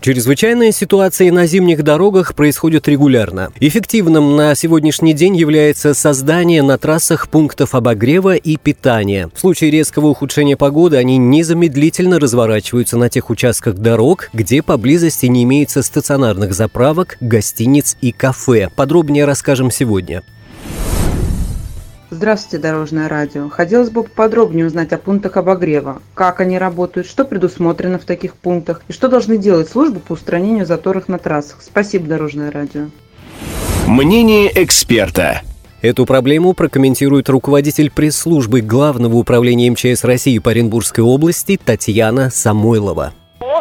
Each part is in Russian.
Чрезвычайные ситуации на зимних дорогах происходят регулярно. Эффективным на сегодняшний день является создание на трассах пунктов обогрева и питания. В случае резкого ухудшения погоды они незамедлительно разворачиваются на тех участках дорог, где поблизости не имеется стационарных заправок, гостиниц и кафе. Подробнее расскажем сегодня. Здравствуйте, Дорожное радио. Хотелось бы подробнее узнать о пунктах обогрева. Как они работают, что предусмотрено в таких пунктах и что должны делать службы по устранению заторов на трассах. Спасибо, Дорожное радио. Мнение эксперта. Эту проблему прокомментирует руководитель пресс-службы Главного управления МЧС России по Оренбургской области Татьяна Самойлова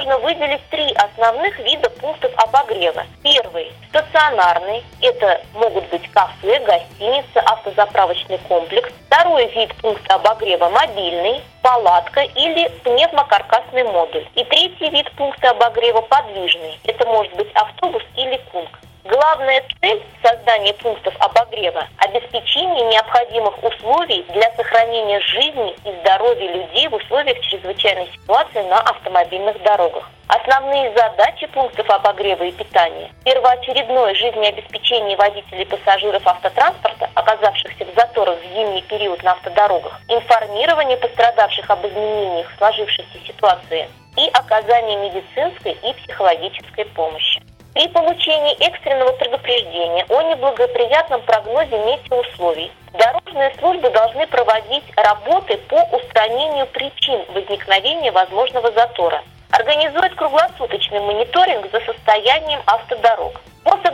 можно выделить три основных вида пунктов обогрева. Первый – стационарный. Это могут быть кафе, гостиница, автозаправочный комплекс. Второй вид пункта обогрева – мобильный, палатка или пневмокаркасный модуль. И третий вид пункта обогрева – подвижный. Это может быть автобус или кунг. Главная цель создания пунктов обогрева – обеспечение необходимых условий для сохранения жизни и здоровья людей в условиях чрезвычайной ситуации на автомобильных дорогах. Основные задачи пунктов обогрева и питания – первоочередное жизнеобеспечение водителей и пассажиров автотранспорта, оказавшихся в заторах в зимний период на автодорогах, информирование пострадавших об изменениях сложившейся ситуации и оказание медицинской и психологической помощи. При получении экстренного предупреждения о неблагоприятном прогнозе метеоусловий дорожные службы должны проводить работы по устранению причин возникновения возможного затора, организовать круглосуточный мониторинг за состоянием автодорог,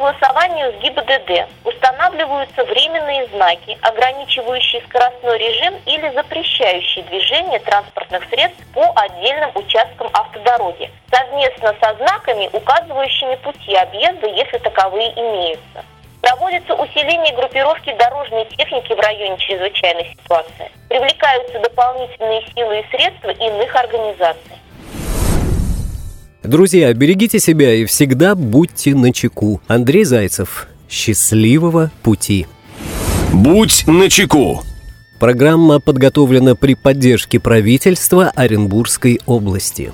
согласованию с ГИБДД устанавливаются временные знаки, ограничивающие скоростной режим или запрещающие движение транспортных средств по отдельным участкам автодороги, совместно со знаками, указывающими пути объезда, если таковые имеются. Проводится усиление группировки дорожной техники в районе чрезвычайной ситуации. Привлекаются дополнительные силы и средства иных организаций. Друзья, берегите себя и всегда будьте начеку. Андрей Зайцев. Счастливого пути. Будь начеку. Программа подготовлена при поддержке правительства Оренбургской области.